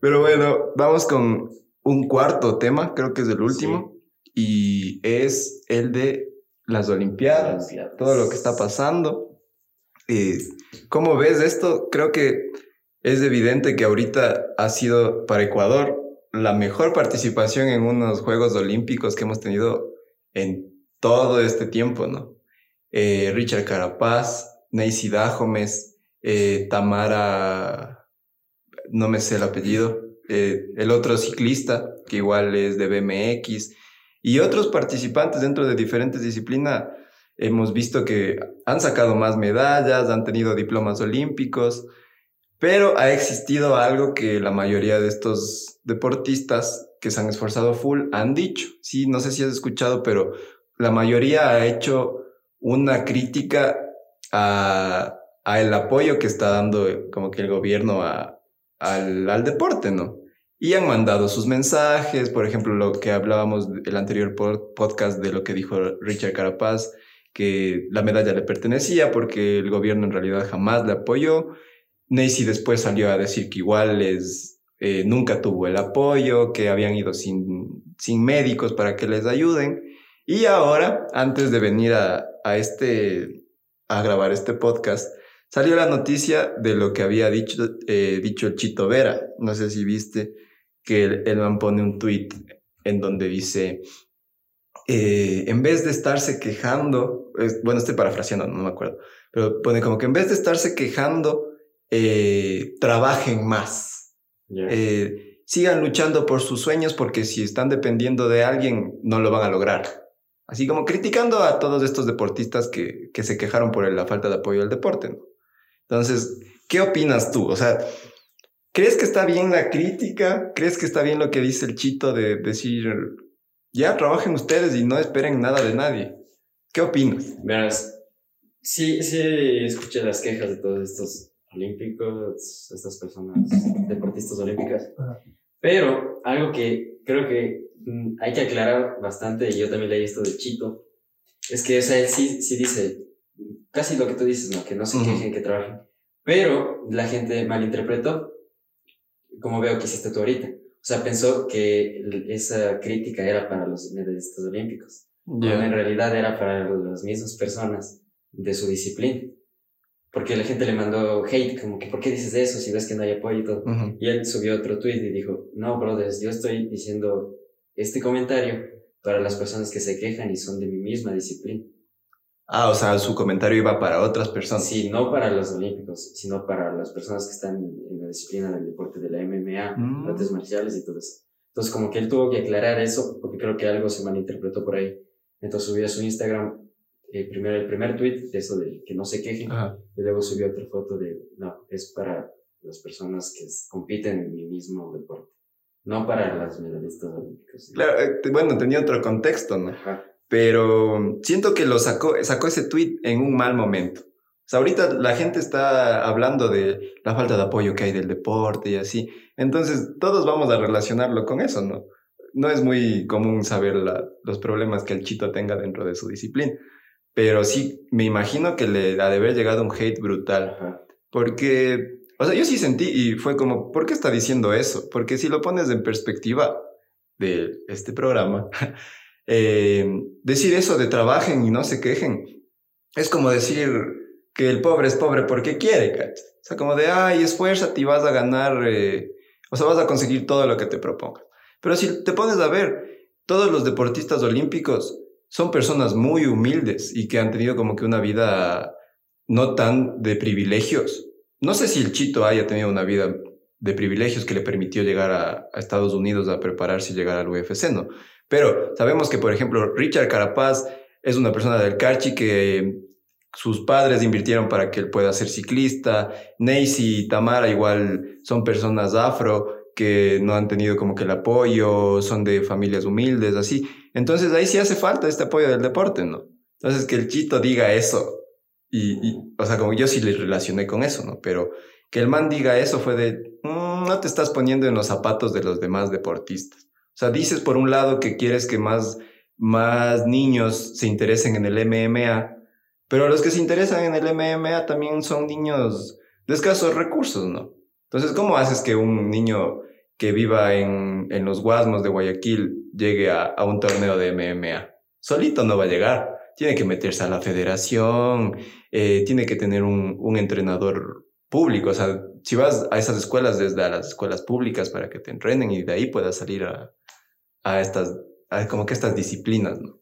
Pero bueno, vamos con un cuarto tema, creo que es el último, y es el de las Olimpiadas, todo lo que está pasando. Eh, ¿Cómo ves esto? Creo que es evidente que ahorita ha sido para Ecuador la mejor participación en unos Juegos Olímpicos que hemos tenido en todo este tiempo, ¿no? Eh, Richard Carapaz, Neisy Dajomes, eh, Tamara, no me sé el apellido, eh, el otro ciclista, que igual es de BMX, y otros participantes dentro de diferentes disciplinas. Hemos visto que han sacado más medallas, han tenido diplomas olímpicos, pero ha existido algo que la mayoría de estos deportistas que se han esforzado full han dicho. Sí, no sé si has escuchado, pero la mayoría ha hecho una crítica a, el apoyo que está dando como que el gobierno a, al, al, deporte, ¿no? Y han mandado sus mensajes, por ejemplo, lo que hablábamos el anterior podcast de lo que dijo Richard Carapaz, que la medalla le pertenecía porque el gobierno en realidad jamás le apoyó. Nancy después salió a decir que igual les, eh, nunca tuvo el apoyo, que habían ido sin, sin médicos para que les ayuden. Y ahora, antes de venir a, a, este, a grabar este podcast, salió la noticia de lo que había dicho, eh, dicho Chito Vera. No sé si viste que el, man pone un tweet en donde dice, eh, en vez de estarse quejando, bueno, estoy parafraseando, no me acuerdo, pero pone como que en vez de estarse quejando, eh, trabajen más. sigan luchando por sus sueños porque si están dependiendo de alguien, no lo van a lograr. Así como criticando a todos estos deportistas que, que se quejaron por la falta de apoyo al deporte. ¿no? Entonces, ¿qué opinas tú? O sea, ¿crees que está bien la crítica? ¿Crees que está bien lo que dice el chito de decir, ya trabajen ustedes y no esperen nada de nadie? ¿Qué opinas? Verás, sí, sí escuché las quejas de todos estos olímpicos, estas personas, deportistas olímpicas, pero algo que creo que hay que aclarar bastante, y yo también leí esto de Chito, es que, o sea, él sí, sí dice casi lo que tú dices, ¿no? Que no se quejen, que trabajen. Pero la gente malinterpretó, como veo que hiciste tú ahorita. O sea, pensó que esa crítica era para los medallistas olímpicos. Cuando en realidad era para las mismas personas de su disciplina. Porque la gente le mandó hate, como que, ¿por qué dices eso si ves que no hay apoyo y todo? Y él subió otro tweet y dijo, no, brothers, yo estoy diciendo este comentario para las personas que se quejan y son de mi misma disciplina. Ah, o sea, su comentario iba para otras personas. Sí, no para los olímpicos, sino para las personas que están en la disciplina del deporte de la MMA, mm. artes marciales y todo eso. Entonces, como que él tuvo que aclarar eso, porque creo que algo se malinterpretó por ahí. Entonces subió a su Instagram eh, primero el primer tweet de eso de que no se quejen, y luego subió otra foto de, no, es para las personas que compiten en mi mismo deporte. No para las medallistas olímpicos. Claro, eh, bueno, tenía otro contexto, ¿no? Pero siento que lo sacó, sacó ese tweet en un mal momento. O sea, ahorita la gente está hablando de la falta de apoyo que hay del deporte y así. Entonces, todos vamos a relacionarlo con eso, ¿no? No es muy común saber los problemas que el chito tenga dentro de su disciplina. Pero sí, me imagino que le ha de haber llegado un hate brutal. Porque o sea, yo sí sentí y fue como, ¿por qué está diciendo eso? Porque si lo pones en perspectiva de este programa, <laughs> eh, decir eso de trabajen y no se quejen, es como decir que el pobre es pobre porque quiere, ¿cachai? O sea, como de, ay, esfuérzate y vas a ganar, eh, o sea, vas a conseguir todo lo que te propongas. Pero si te pones a ver, todos los deportistas olímpicos son personas muy humildes y que han tenido como que una vida no tan de privilegios. No sé si el Chito haya tenido una vida de privilegios que le permitió llegar a, Estados Unidos a prepararse y llegar al UFC, ¿no? Pero sabemos que, por ejemplo, Richard Carapaz es una persona del Carchi que sus padres invirtieron para que él pueda ser ciclista. Neisy y Tamara igual son personas afro que no han tenido como que el apoyo, son de familias humildes, así. Entonces ahí sí hace falta este apoyo del deporte, ¿no? Entonces que el Chito diga eso y, o sea, como yo sí le relacioné con eso, ¿no? Pero que el man diga eso fue de, mm, no te estás poniendo en los zapatos de los demás deportistas. O sea, dices por un lado que quieres que más, más niños se interesen en el MMA, Pero los que se interesan en el MMA también son niños de escasos recursos, ¿no? Entonces, ¿cómo haces que un niño que viva en, en los Guasmos de Guayaquil llegue a, a, un torneo de MMA? Solito no va a llegar. Tiene que meterse a la federación, eh, tiene que tener un, un entrenador público. O sea, si vas a esas escuelas, desde a las escuelas públicas para que te entrenen y de ahí puedas salir a, a estas, a como que estas disciplinas, ¿no?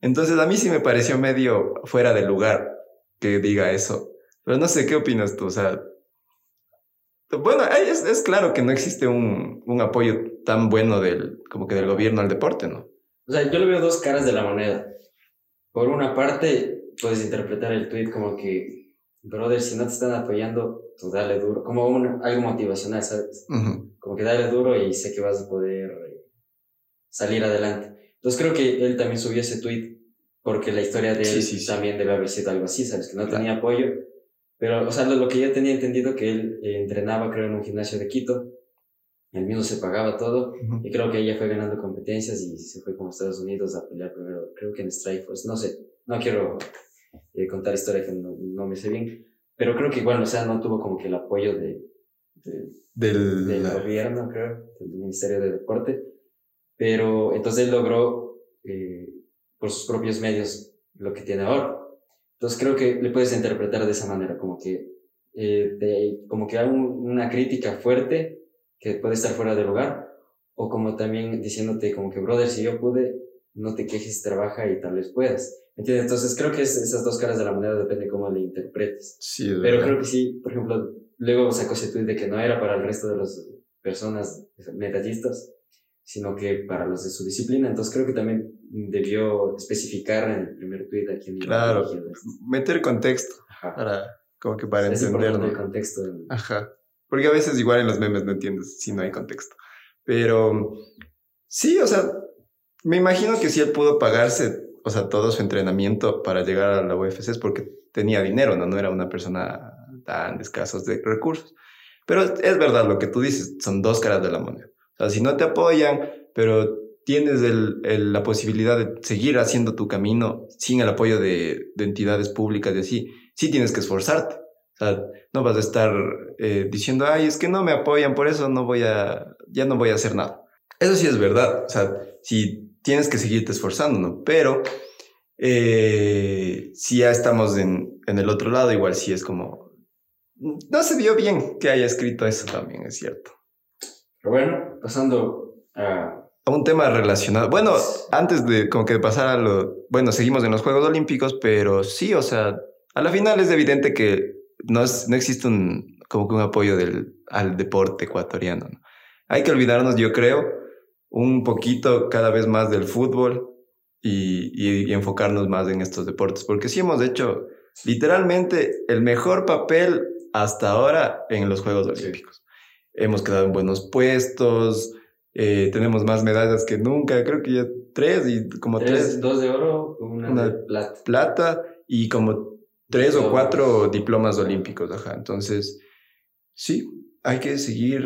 Entonces a mí sí me pareció medio fuera de lugar que diga eso. Pero no sé, ¿qué opinas tú? O sea, bueno, es, claro que no existe un, un, apoyo tan bueno del, como que del gobierno al deporte, ¿no? O sea, yo le veo dos caras de la moneda. Por una parte, puedes interpretar el tweet como que, brother, si no te están apoyando, tú dale duro, como un, algo motivacional, ¿sabes? Uh -huh. Como que dale duro y sé que vas a poder salir adelante. Entonces creo que él también subió ese tweet porque la historia de él sí, sí, sí. también debe haber sido algo así, ¿sabes? Que no claro. tenía apoyo. Pero, o sea, lo, lo, que yo tenía entendido que él eh, entrenaba, creo, en un gimnasio de Quito. Él mismo se pagaba todo. Uh -huh. Y creo que ella fue ganando competencias y se fue como a Estados Unidos a pelear primero, creo que en Strikeforce. No sé, no quiero eh, contar historia que no, no, me sé bien. Pero creo que igual, o sea, no tuvo como que el apoyo de, de del, del gobierno, creo, del Ministerio de Deporte. Pero entonces él logró eh, por sus propios medios lo que tiene ahora. Entonces creo que le puedes interpretar de esa manera, como que, eh, de, como que hay un, una crítica fuerte que puede estar fuera de lugar, o como también diciéndote como que, brother, si yo pude, no te quejes, trabaja y tal vez puedas. ¿Entiendes? Entonces creo que es, esas dos caras de la moneda depende cómo le interpretes. Sí, Pero verdad. creo que sí, por ejemplo, luego sacó ese tweet de que no era para el resto de las personas medallistas, sino que para los de su disciplina. Entonces creo que también debió especificar en el primer tweet a quién Claro, meter contexto Ajá. para como que para es entenderlo. el contexto. Ajá. Porque a veces igual en los memes no entiendes si no hay contexto. Pero sí, o sea, me imagino que si él pudo pagarse, o sea, todo su entrenamiento para llegar a la UFC es porque tenía dinero, ¿no? No era una persona tan escasos de recursos. Pero es verdad lo que tú dices, son dos caras de la moneda. O sea, si no te apoyan, pero tienes el, el, la posibilidad de seguir haciendo tu camino sin el apoyo de, de, entidades públicas y así, sí tienes que esforzarte. O sea, no vas a estar eh, diciendo, ay, es que no me apoyan, por eso no voy a, ya no voy a hacer nada. Eso sí es verdad. O sea, si tienes que seguirte esforzando, ¿no? Pero eh, si ya estamos en, en el otro lado, igual sí es como, no se vio bien que haya escrito eso también, es cierto. Pero bueno, pasando a... A un tema relacionado. Bueno, antes de como que pasar a lo... Bueno, seguimos en los Juegos Olímpicos, pero sí, o sea, a la final es evidente que no, es, no existe un, como que un apoyo del, al deporte ecuatoriano. ¿no? Hay que olvidarnos, yo creo, un poquito cada vez más del fútbol y, y, y enfocarnos más en estos deportes, porque sí hemos hecho literalmente el mejor papel hasta ahora en los Juegos Olímpicos. Hemos quedado en buenos puestos, eh, tenemos más medallas que nunca, creo que ya tres y como tres. tres dos de oro, una, una, de plata. Plata y como tres o cuatro diplomas olímpicos, ajá. Entonces, sí, hay que seguir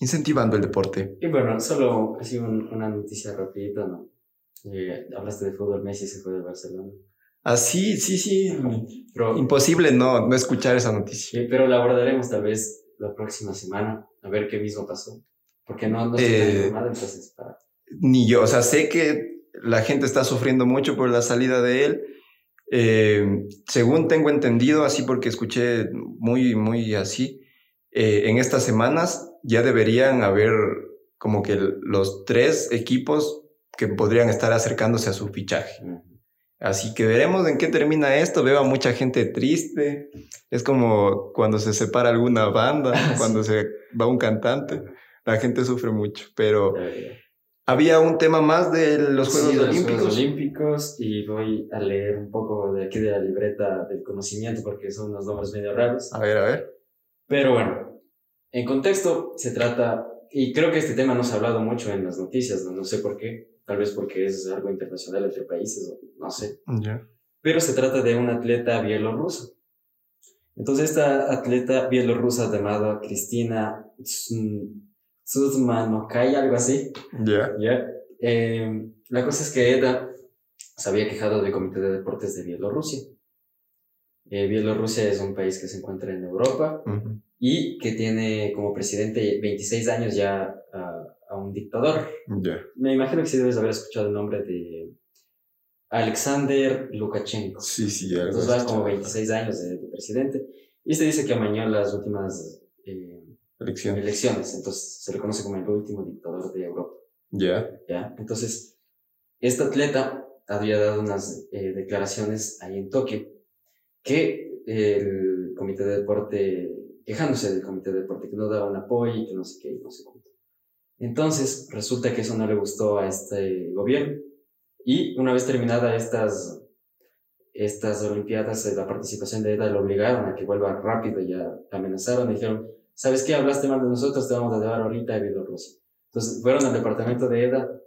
incentivando el deporte. Y bueno, solo así un, una noticia rapidita, ¿no? Eh, hablaste de fútbol, Messi se fue de Barcelona. Ah, sí, sí, sí. Pero, Imposible no, no escuchar esa noticia. Sí, pero la abordaremos tal vez la próxima semana, a ver qué mismo pasó. Porque no, no estoy eh, informado, entonces para... Ni yo, o sea, sé que la gente está sufriendo mucho por la salida de él. Eh, según tengo entendido, así porque escuché muy, muy así, eh, en estas semanas ya deberían haber como que los tres equipos que podrían estar acercándose a su fichaje. Así que veremos en qué termina esto. Veo a mucha gente triste. Es como cuando se separa alguna banda, <laughs> cuando se va un cantante. La gente sufre mucho, pero había un tema más de los Juegos sí, Olímpicos. Los Juegos Olímpicos y voy a leer un poco de aquí de la libreta del conocimiento porque son unos nombres medio raros. A ver, a ver. Pero bueno, en contexto se trata, y creo que este tema no se ha hablado mucho en las noticias, no, no sé por qué, tal vez porque es algo internacional entre países, no sé. Yeah. Pero se trata de una atleta bielorrusa. Entonces esta atleta bielorrusa llamada Cristina Suzmanokaya, algo así. Ya. Yeah. Yeah. Eh, la cosa es que ella se había quejado del Comité de Deportes de Bielorrusia. Eh, Bielorrusia es un país que se encuentra en Europa Ujú. y que tiene como presidente 26 años ya a, a un dictador. Ya. Me imagino que sí debes haber escuchado el nombre de Alexander Lukashenko. Sí, sí, algo Entonces va como 26 años de, de presidente. Y se dice que amañó las últimas eh, Elección. elecciones. Entonces se le conoce como el último dictador de Europa. Ya. ¿ya? Entonces, este atleta había dado unas eh, declaraciones ahí en Tokio que el comité de deporte, quejándose del comité de deporte, que no daba un apoyo y que no sé qué, y no sé cuánto. Entonces, resulta que eso no le gustó a este gobierno y una vez terminadas estas, estas Olimpiadas, eh, la participación de EDA lo obligaron a que vuelva rápido y ya amenazaron, dijeron, ¿sabes qué? Hablaste mal de nosotros, te vamos a llevar ahorita a Bielorrusia. Entonces fueron al departamento de EDA,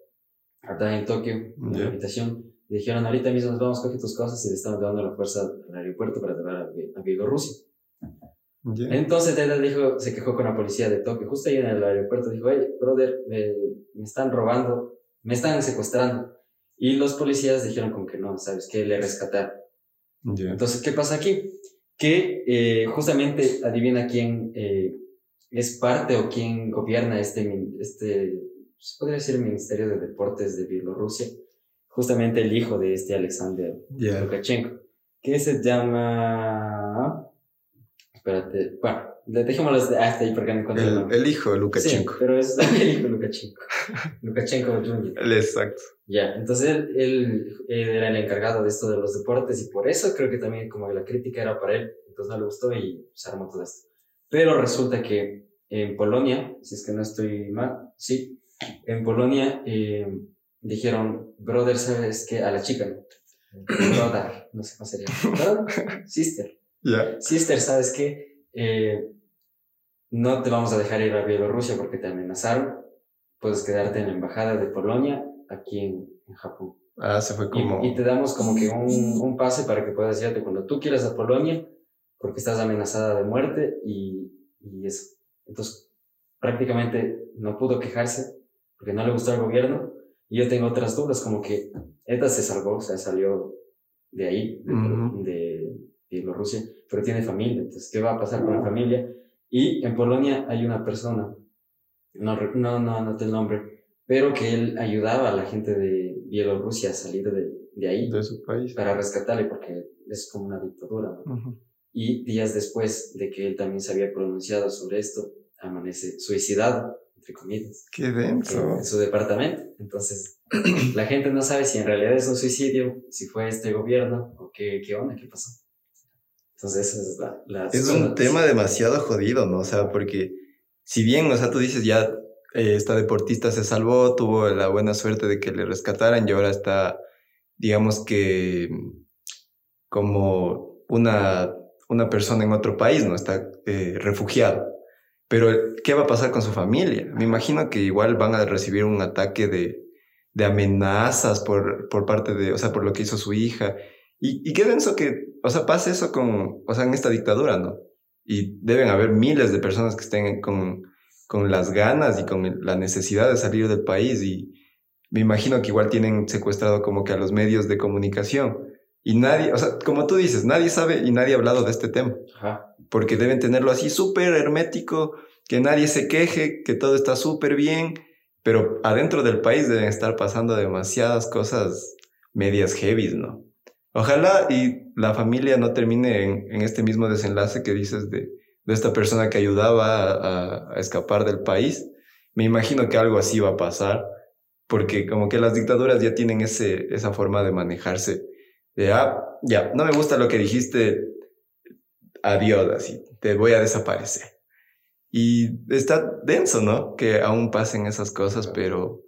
acá en Tokio, en Ya. la habitación, y dijeron, ahorita mismo nos vamos, coge tus cosas y le estamos llevando la fuerza al aeropuerto para llevar a, Bi- a Bielorrusia. Ya. Entonces EDA dijo, se quejó con la policía de Tokio, justo ahí en el aeropuerto, dijo, hey, brother, me, me están robando, me están secuestrando. Y los policías dijeron como que no, ¿sabes qué? Le rescataron. Ya. Entonces, ¿qué pasa aquí? Que eh, justamente adivina quién eh, es parte o quién gobierna este, este, se podría decir el Ministerio de Deportes de Bielorrusia. Justamente el hijo de este Alexander. Lukashenko, que se llama... Espérate, bueno, dejémoslo hasta hasta ahí porque no encuentro el El, hijo de Lukashenko. Sí, pero es <laughs> el hijo de Lukashenko. Lukashenko Jr. Exacto. Ya, entonces él, él, él era el encargado de esto de los deportes y por eso creo que también como la crítica era para él, entonces no le gustó y se armó todo esto. Pero resulta que en Polonia, si es que no estoy mal, sí, en Polonia eh, dijeron, brother, ¿sabes qué? A la chica, ¿no? Brother, no sé cómo sería. <laughs> Brother, Sister. Ya. Sister, ¿sabes qué? Eh, no te vamos a dejar ir a Bielorrusia porque te amenazaron. Puedes quedarte en la embajada de Polonia aquí en, en Japón. Ah, se fue Y, como. y te damos como que un, un pase para que puedas irte cuando tú quieras a Polonia porque estás amenazada de muerte y, y eso. Entonces, prácticamente no pudo quejarse porque no le gustó al gobierno. Y yo tengo otras dudas, como que ETA se salvó, o sea, salió de ahí, de Bielorrusia, pero tiene familia. Entonces, ¿qué va a pasar con la familia? Y en Polonia hay una persona, no, no, no anoté el nombre, pero que él ayudaba a la gente de Bielorrusia a salir de, de ahí de su país. para rescatarle porque es como una dictadura. ¿no? Ujú. Y días después de que él también se había pronunciado sobre esto, amanece suicidado, entre comillas, Qué denso. en, en su departamento. Entonces, <clears throat> la gente no sabe si en realidad es un suicidio, si fue este gobierno o qué, qué onda, qué pasó. Entonces, esa es la... la Es un tema demasiado jodido, ¿no? O sea, porque si bien, o sea, tú dices ya, eh, esta deportista se salvó, tuvo la buena suerte de que le rescataran y ahora está, digamos que, como una, una persona en otro país, ¿no? Está eh, refugiado. Pero, ¿qué va a pasar con su familia? Me imagino que igual van a recibir un ataque de, de amenazas por, por parte de, o sea, por lo que hizo su hija. Y, y qué denso que, o sea, pase eso con, o sea, en esta dictadura, ¿no? Y deben haber miles de personas que estén con, con las ganas y con la necesidad de salir del país. Y me imagino que igual tienen secuestrado como que a los medios de comunicación. Y nadie, o sea, como tú dices, nadie sabe y nadie ha hablado de este tema Ajá. porque deben tenerlo así súper hermético, que nadie se queje, que todo está súper bien, pero adentro del país deben estar pasando demasiadas cosas medias heavy, ¿no? Ojalá y la familia no termine en, en este mismo desenlace que dices de, esta persona que ayudaba a, escapar del país. Me imagino que algo así va a pasar, porque como que las dictaduras ya tienen esa forma de manejarse. De, ah, ya, no me gusta lo que dijiste, adiós, así, te voy a desaparecer. Y está denso, ¿no? Que aún pasen esas cosas, pero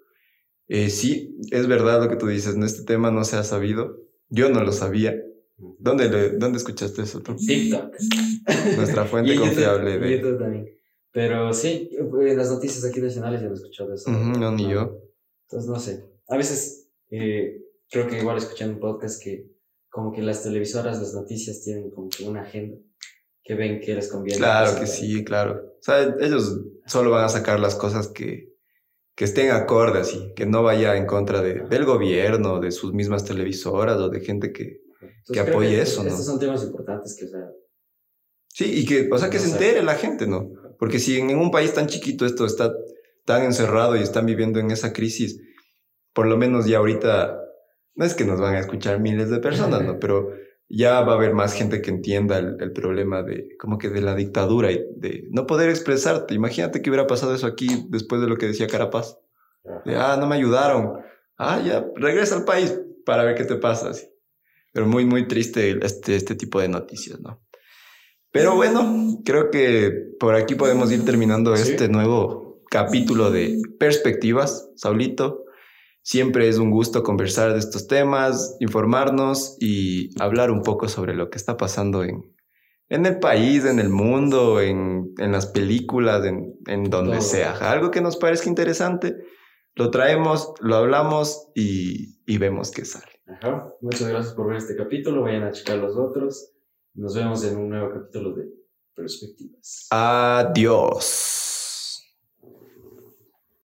eh, sí, es verdad lo que tú dices, ¿no? Este tema no se ha sabido. Yo no lo sabía. ¿Dónde, le- dónde escuchaste eso tú? TikTok. <laughs> Nuestra fuente Y YouTube, confiable y de... YouTube también. Pero sí, en las noticias aquí nacionales ya no he escuchado eso. No, ni yo. Entonces, no sé. A veces eh, creo que igual escuché en un podcast que como que las televisoras, las noticias tienen como que una agenda que ven que les conviene. Claro que sí, claro. O sea, ellos solo van a sacar las cosas que, que estén acordes y que no vaya en contra de, del gobierno, de sus mismas televisoras o de gente que, que apoye eso, ¿no? Estos son temas importantes que, o sea... Sí, y que, o sea, que se entere la gente, ¿no? Porque si en un país tan chiquito esto está tan encerrado y están viviendo en esa crisis, por lo menos ya ahorita, no es que nos van a escuchar miles de personas, ¿no? <laughs> Pero ya va a haber más gente que entienda el, problema de como que de la dictadura y de no poder expresarte. Imagínate que hubiera pasado eso aquí después de lo que decía Carapaz. De, ah, no me ayudaron. Ah, ya, regresa al país para ver qué te pasa. Pero muy, muy triste este, este tipo de noticias, ¿no? Pero bueno, creo que por aquí podemos ir terminando este nuevo capítulo de perspectivas, Saulito. Siempre es un gusto conversar de estos temas, informarnos y hablar un poco sobre lo que está pasando en, en el país, en el mundo, en, en las películas, en, en donde sea. Algo que nos parezca interesante, lo traemos, lo hablamos y, y vemos qué sale. Ajá. Muchas gracias por ver este capítulo. Vayan a checar los otros. Nos vemos en un nuevo capítulo de Perspectivas. Adiós.